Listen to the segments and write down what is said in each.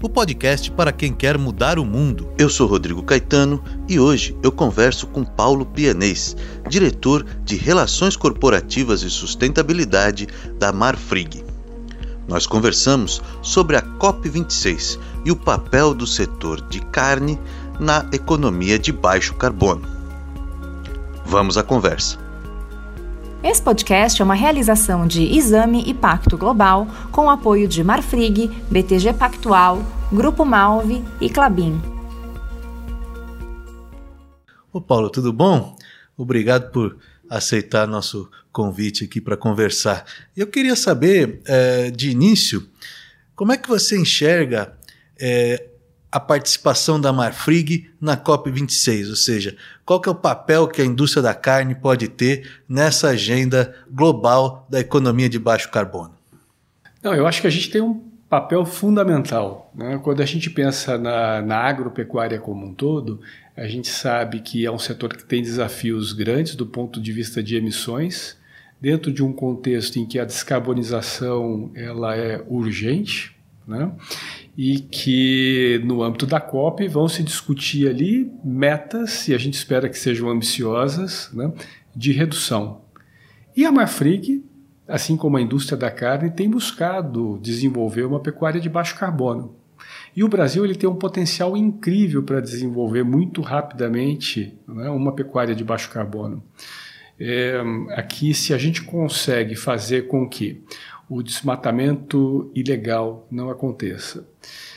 o podcast para quem quer mudar o mundo. Eu sou Rodrigo Caetano e hoje eu converso com Paulo Pianês, diretor de Relações Corporativas e Sustentabilidade da Marfrig. Nós conversamos sobre a COP26 e o papel do setor de carne na economia de baixo carbono. Vamos à conversa. Esse podcast é uma realização de Exame e Pacto Global com o apoio de Marfrig, BTG Pactual, Grupo Malve e Clabin. Ô Paulo, tudo bom? Obrigado por aceitar nosso convite aqui para conversar. Eu queria saber, é, de início, como é que você enxerga é, a participação da Marfrig na COP26, ou seja, qual que é o papel que a indústria da carne pode ter nessa agenda global da economia de baixo carbono? Não, eu acho que a gente tem um papel fundamental. Né? Quando a gente pensa na, na agropecuária como um todo, a gente sabe que é um setor que tem desafios grandes do ponto de vista de emissões, dentro de um contexto em que a descarbonização ela é urgente, né? e que no âmbito da COP vão se discutir ali metas, e a gente espera que sejam ambiciosas, né, de redução. E a Marfrig, assim como a indústria da carne, tem buscado desenvolver uma pecuária de baixo carbono. E o Brasil ele tem um potencial incrível para desenvolver muito rapidamente né, uma pecuária de baixo carbono. É, aqui, se a gente consegue fazer com que o desmatamento ilegal não aconteça.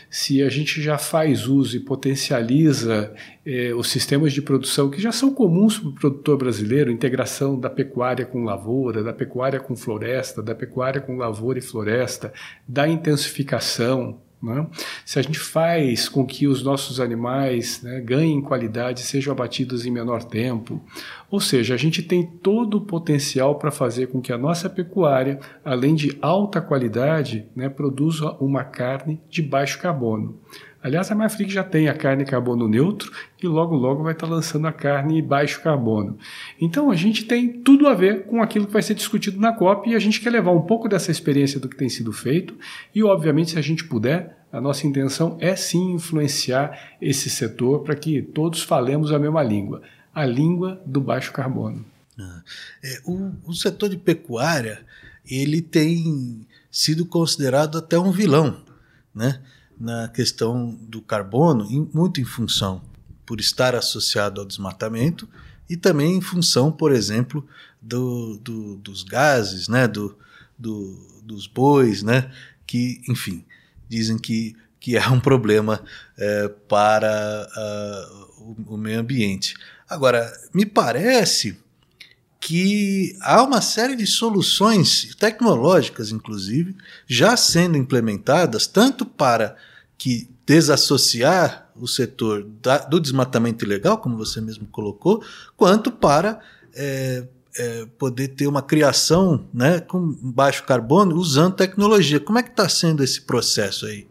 Se a gente já faz uso e potencializa eh, os sistemas de produção que já são comuns para o produtor brasileiro, integração da pecuária com lavoura, da pecuária com floresta, da pecuária com lavoura e floresta, da intensificação, né? Se a gente faz com que os nossos animais né, ganhem qualidade, sejam abatidos em menor tempo, ou seja, a gente tem todo o potencial para fazer com que a nossa pecuária, além de alta qualidade, né, produza uma carne de baixo carbono. Aliás, a Marfrig já tem a carne carbono neutro e logo logo vai estar lançando a carne baixo carbono. Então a gente tem tudo a ver com aquilo que vai ser discutido na COP e a gente quer levar um pouco dessa experiência do que tem sido feito e, obviamente, se a gente puder, a nossa intenção é sim influenciar esse setor para que todos falemos a mesma língua, a língua do baixo carbono. Ah, é, o, o setor de pecuária ele tem sido considerado até um vilão, né? Na questão do carbono, muito em função por estar associado ao desmatamento e também em função, por exemplo, do, do, dos gases, né, do, do, dos bois, né, que, enfim, dizem que, que é um problema é, para o, o meio ambiente. Agora, me parece que há uma série de soluções tecnológicas, inclusive, já sendo implementadas, tanto para que desassociar o setor da, do desmatamento ilegal, como você mesmo colocou, quanto para é, é, poder ter uma criação né, com baixo carbono usando tecnologia. Como é que está sendo esse processo aí?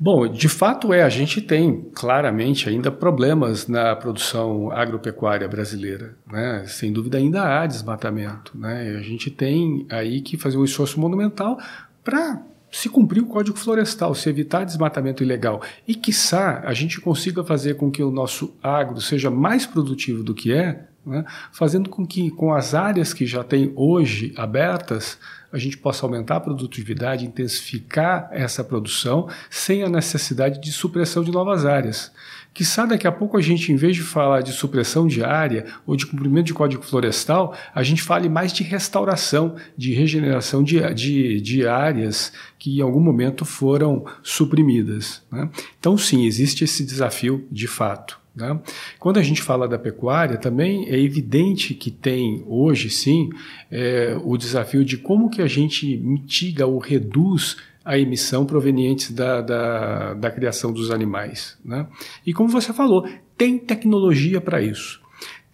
Bom, de fato é, a gente tem claramente ainda problemas na produção agropecuária brasileira, né? Sem dúvida ainda há desmatamento, né? A gente tem aí que fazer um esforço monumental para se cumprir o Código Florestal, se evitar desmatamento ilegal e, quiçá, a gente consiga fazer com que o nosso agro seja mais produtivo do que é, né, fazendo com que, com as áreas que já tem hoje abertas, a gente possa aumentar a produtividade, intensificar essa produção, sem a necessidade de supressão de novas áreas. Que sabe daqui a pouco a gente, em vez de falar de supressão de área ou de cumprimento de código florestal, a gente fale mais de restauração, de regeneração de, de, de áreas que em algum momento foram suprimidas. Né? Então, sim, existe esse desafio de fato. Né? Quando a gente fala da pecuária, também é evidente que tem hoje, sim, é, o desafio de como que a gente mitiga ou reduz a emissão provenientes da, da, da criação dos animais. Né? E como você falou, tem tecnologia para isso.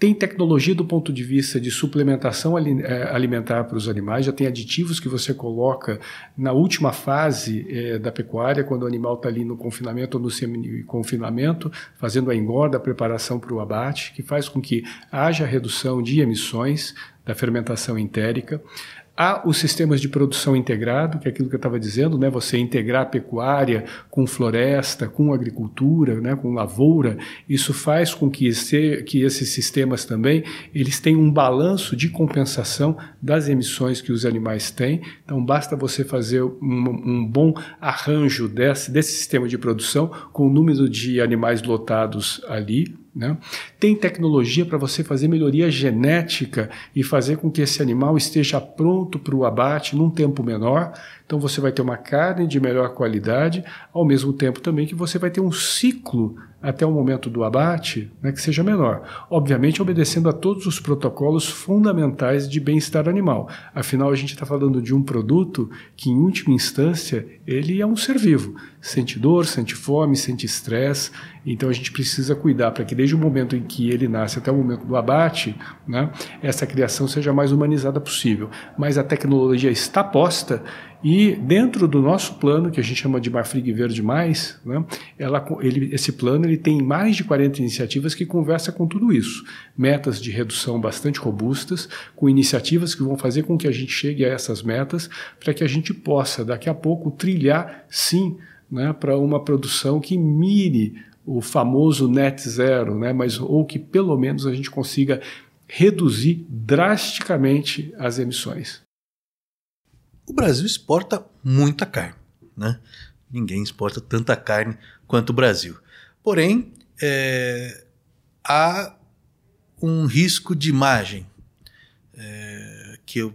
Tem tecnologia do ponto de vista de suplementação eh, alimentar para os animais, já tem aditivos que você coloca na última fase é, da pecuária, quando o animal está ali no confinamento ou no semi-confinamento, fazendo a engorda, a preparação para o abate, que faz com que haja redução de emissões da fermentação entérica. Há os sistemas de produção integrado, que é aquilo que eu estava dizendo, né? você integrar pecuária com floresta, com agricultura, né? com lavoura, isso faz com que, esse, que esses sistemas também eles tenham um balanço de compensação das emissões que os animais têm. Então basta você fazer um, um bom arranjo desse, desse sistema de produção com o número de animais lotados ali, né? Tem tecnologia para você fazer melhoria genética e fazer com que esse animal esteja pronto para o abate num tempo menor. Então você vai ter uma carne de melhor qualidade, ao mesmo tempo também que você vai ter um ciclo até o momento do abate né, que seja menor. Obviamente obedecendo a todos os protocolos fundamentais de bem-estar animal. Afinal, a gente está falando de um produto que, em última instância, ele é um ser vivo. Sente dor, sente fome, sente estresse. Então a gente precisa cuidar para que desde o momento em que ele nasce até o momento do abate, né, essa criação seja mais humanizada possível. Mas a tecnologia está posta e dentro do nosso plano, que a gente chama de Marfrig Verde Mais, né, ela, ele, esse plano ele tem mais de 40 iniciativas que conversa com tudo isso. Metas de redução bastante robustas, com iniciativas que vão fazer com que a gente chegue a essas metas, para que a gente possa, daqui a pouco, trilhar, sim, né, para uma produção que mire o famoso net zero, né, mas ou que pelo menos a gente consiga reduzir drasticamente as emissões. O Brasil exporta muita carne, né? Ninguém exporta tanta carne quanto o Brasil. Porém, é, há um risco de imagem é, que eu,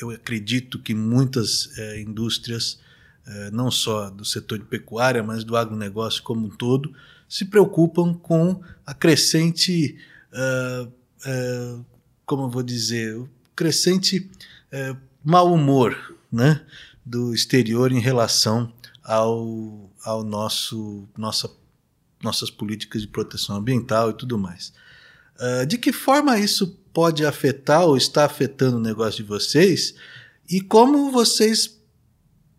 eu acredito que muitas é, indústrias, é, não só do setor de pecuária, mas do agronegócio como um todo, se preocupam com a crescente, uh, uh, como eu vou dizer, crescente mau humor né, do exterior em relação ao, ao nosso nossa, nossas políticas de proteção ambiental e tudo mais. Uh, de que forma isso pode afetar ou está afetando o negócio de vocês e como vocês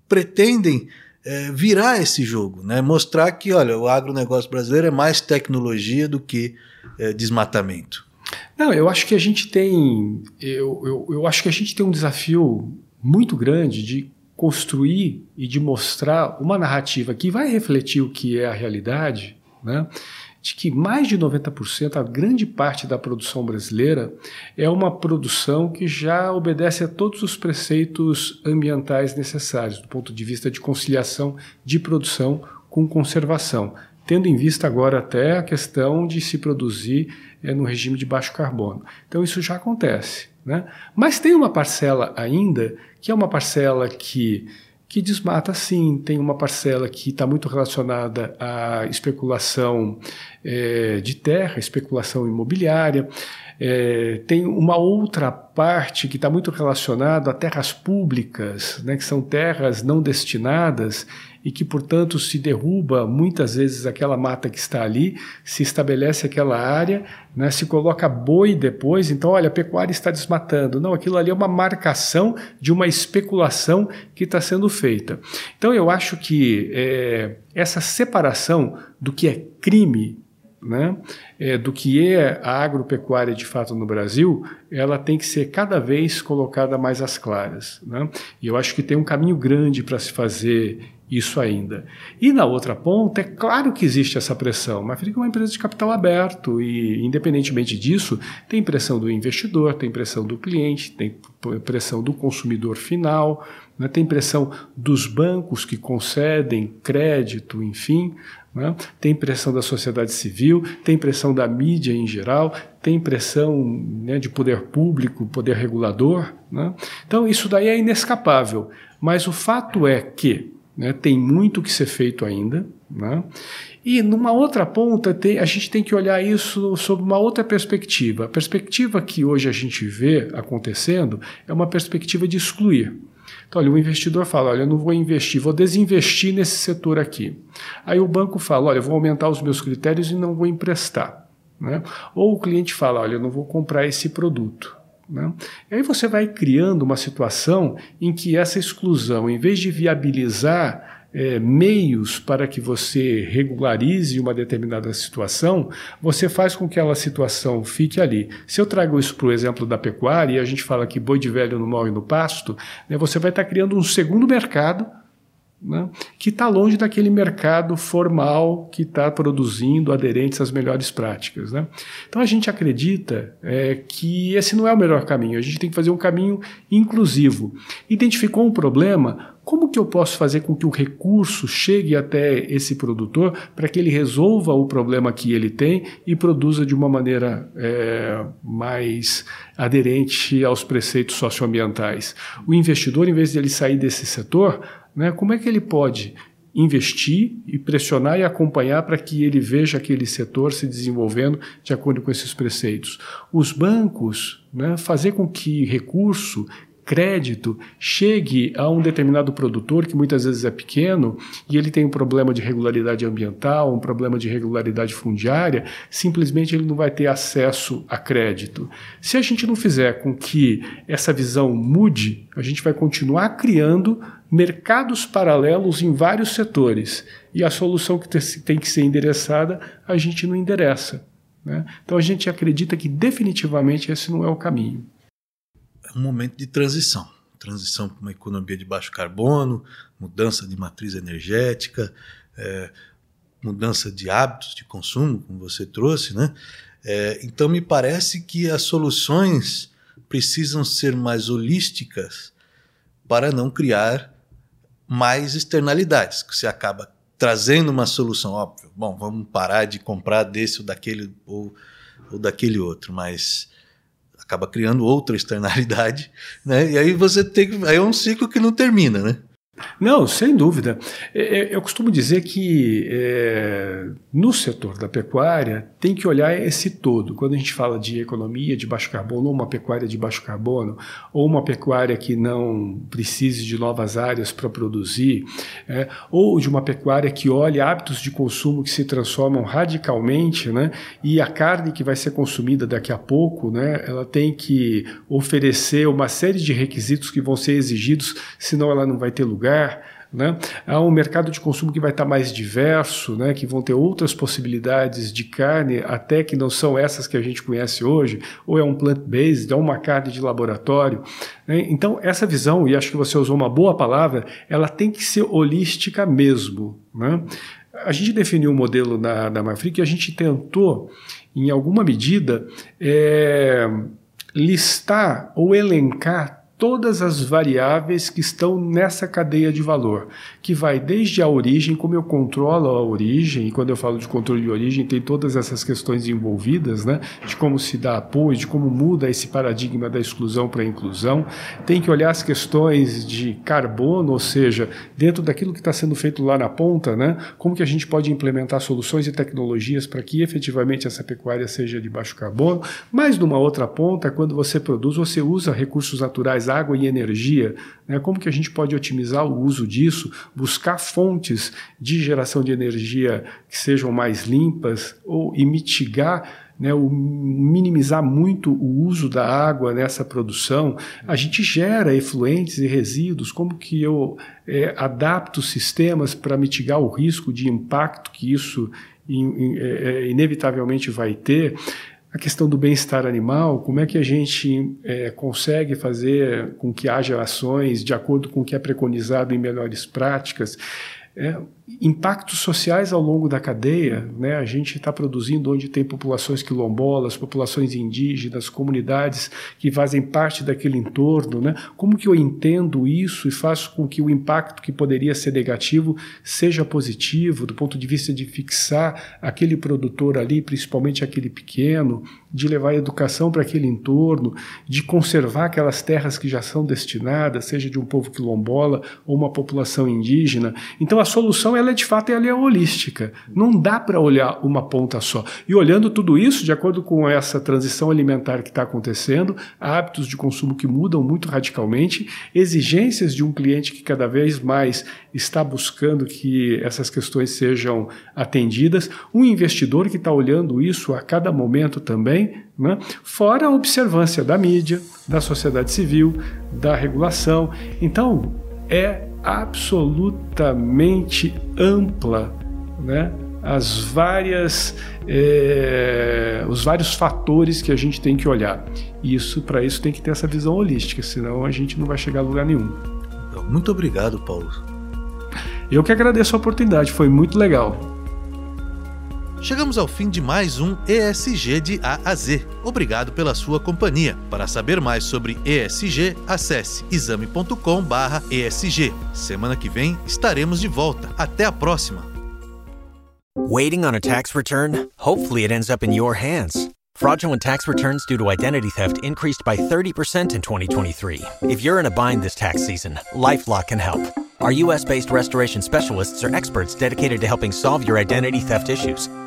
pretendem é, virar esse jogo, né? mostrar que olha, o agronegócio brasileiro é mais tecnologia do que é, desmatamento. Não, eu acho que a gente tem eu, eu, eu acho que a gente tem um desafio muito grande de construir e de mostrar uma narrativa que vai refletir o que é a realidade, né? de que mais de 90%, a grande parte da produção brasileira, é uma produção que já obedece a todos os preceitos ambientais necessários, do ponto de vista de conciliação de produção com conservação, tendo em vista agora até a questão de se produzir é, no regime de baixo carbono. Então, isso já acontece. Né? Mas tem uma parcela ainda que é uma parcela que, que desmata sim, tem uma parcela que está muito relacionada à especulação é, de terra, especulação imobiliária. É, tem uma outra parte que está muito relacionada a terras públicas, né, que são terras não destinadas e que, portanto, se derruba muitas vezes aquela mata que está ali, se estabelece aquela área, né, se coloca boi depois, então, olha, a pecuária está desmatando. Não, aquilo ali é uma marcação de uma especulação que está sendo feita. Então, eu acho que é, essa separação do que é crime né, é, do que é a agropecuária de fato no Brasil, ela tem que ser cada vez colocada mais às claras. Né? E eu acho que tem um caminho grande para se fazer isso ainda. E na outra ponta, é claro que existe essa pressão. A Marfrig é uma empresa de capital aberto e, independentemente disso, tem pressão do investidor, tem pressão do cliente, tem pressão do consumidor final, né? tem pressão dos bancos que concedem crédito, enfim. Né? Tem pressão da sociedade civil, tem pressão da mídia em geral, tem pressão né, de poder público, poder regulador. Né? Então, isso daí é inescapável. Mas o fato é que né, tem muito que ser feito ainda. Né? E numa outra ponta, tem, a gente tem que olhar isso sob uma outra perspectiva. A perspectiva que hoje a gente vê acontecendo é uma perspectiva de excluir. Então, olha, o investidor fala: olha, eu não vou investir, vou desinvestir nesse setor aqui. Aí o banco fala: olha, eu vou aumentar os meus critérios e não vou emprestar. Né? Ou o cliente fala: olha, eu não vou comprar esse produto. Né? E aí você vai criando uma situação em que essa exclusão, em vez de viabilizar é, meios para que você regularize uma determinada situação, você faz com que aquela situação fique ali. Se eu trago isso para o exemplo da pecuária, e a gente fala que boi de velho no mal e no pasto, né, você vai estar criando um segundo mercado né, que está longe daquele mercado formal que está produzindo aderentes às melhores práticas. Né? Então a gente acredita é, que esse não é o melhor caminho, a gente tem que fazer um caminho inclusivo. Identificou um problema, como que eu posso fazer com que o recurso chegue até esse produtor para que ele resolva o problema que ele tem e produza de uma maneira é, mais aderente aos preceitos socioambientais? O investidor, em vez de ele sair desse setor, né, como é que ele pode investir e pressionar e acompanhar para que ele veja aquele setor se desenvolvendo de acordo com esses preceitos. Os bancos, né, fazer com que recurso crédito chegue a um determinado produtor que muitas vezes é pequeno e ele tem um problema de regularidade ambiental, um problema de regularidade fundiária, simplesmente ele não vai ter acesso a crédito. Se a gente não fizer com que essa visão mude, a gente vai continuar criando mercados paralelos em vários setores e a solução que tem que ser endereçada a gente não endereça. Né? Então a gente acredita que definitivamente esse não é o caminho um momento de transição transição para uma economia de baixo carbono, mudança de matriz energética, é, mudança de hábitos de consumo, como você trouxe, né? É, então me parece que as soluções precisam ser mais holísticas para não criar mais externalidades, que você acaba trazendo uma solução óbvia. Bom, vamos parar de comprar desse ou daquele ou, ou daquele outro, mas acaba criando outra externalidade, né? E aí você tem aí é um ciclo que não termina, né? Não, sem dúvida. É, é, eu costumo dizer que é, no setor da pecuária tem que olhar esse todo. Quando a gente fala de economia de baixo carbono, ou uma pecuária de baixo carbono, ou uma pecuária que não precise de novas áreas para produzir, é, ou de uma pecuária que olhe hábitos de consumo que se transformam radicalmente, né, e a carne que vai ser consumida daqui a pouco, né, ela tem que oferecer uma série de requisitos que vão ser exigidos, senão ela não vai ter lugar lugar. Né? Há um mercado de consumo que vai estar mais diverso, né? que vão ter outras possibilidades de carne, até que não são essas que a gente conhece hoje, ou é um plant-based, é uma carne de laboratório. Né? Então, essa visão, e acho que você usou uma boa palavra, ela tem que ser holística mesmo. Né? A gente definiu um modelo na, na Marfrig que a gente tentou, em alguma medida, é, listar ou elencar todas as variáveis que estão nessa cadeia de valor, que vai desde a origem, como eu controlo a origem, e quando eu falo de controle de origem, tem todas essas questões envolvidas, né, de como se dá apoio, de como muda esse paradigma da exclusão para a inclusão. Tem que olhar as questões de carbono, ou seja, dentro daquilo que está sendo feito lá na ponta, né, como que a gente pode implementar soluções e tecnologias para que efetivamente essa pecuária seja de baixo carbono. Mas numa outra ponta, quando você produz, você usa recursos naturais água e energia, né? como que a gente pode otimizar o uso disso, buscar fontes de geração de energia que sejam mais limpas ou, e mitigar né, o minimizar muito o uso da água nessa produção, a gente gera efluentes e resíduos, como que eu é, adapto sistemas para mitigar o risco de impacto que isso in, in, é, inevitavelmente vai ter a questão do bem-estar animal, como é que a gente é, consegue fazer com que haja ações de acordo com o que é preconizado em melhores práticas. É, impactos sociais ao longo da cadeia, né? A gente está produzindo onde tem populações quilombolas, populações indígenas, comunidades que fazem parte daquele entorno, né? Como que eu entendo isso e faço com que o impacto que poderia ser negativo seja positivo do ponto de vista de fixar aquele produtor ali, principalmente aquele pequeno, de levar educação para aquele entorno, de conservar aquelas terras que já são destinadas, seja de um povo quilombola ou uma população indígena. Então a solução ela é de fato ela é holística. Não dá para olhar uma ponta só. E olhando tudo isso, de acordo com essa transição alimentar que está acontecendo, hábitos de consumo que mudam muito radicalmente, exigências de um cliente que cada vez mais está buscando que essas questões sejam atendidas, um investidor que está olhando isso a cada momento também, né? fora a observância da mídia, da sociedade civil, da regulação. Então, é absolutamente ampla né? as várias é, os vários fatores que a gente tem que olhar. Isso para isso tem que ter essa visão holística, senão a gente não vai chegar a lugar nenhum. Muito obrigado, Paulo. Eu que agradeço a oportunidade, foi muito legal. Chegamos ao fim de mais um ESG de A a Z. Obrigado pela sua companhia. Para saber mais sobre ESG, acesse exame.com/esg. Semana que vem estaremos de volta. Até a próxima. Waiting on a tax return? Hopefully it ends up in your hands. Fraudulent tax returns due to identity theft increased by 30% in 2023. If you're in a bind this tax season, LifeLock can help. Our US-based restoration specialists are experts dedicated to helping solve your identity theft issues.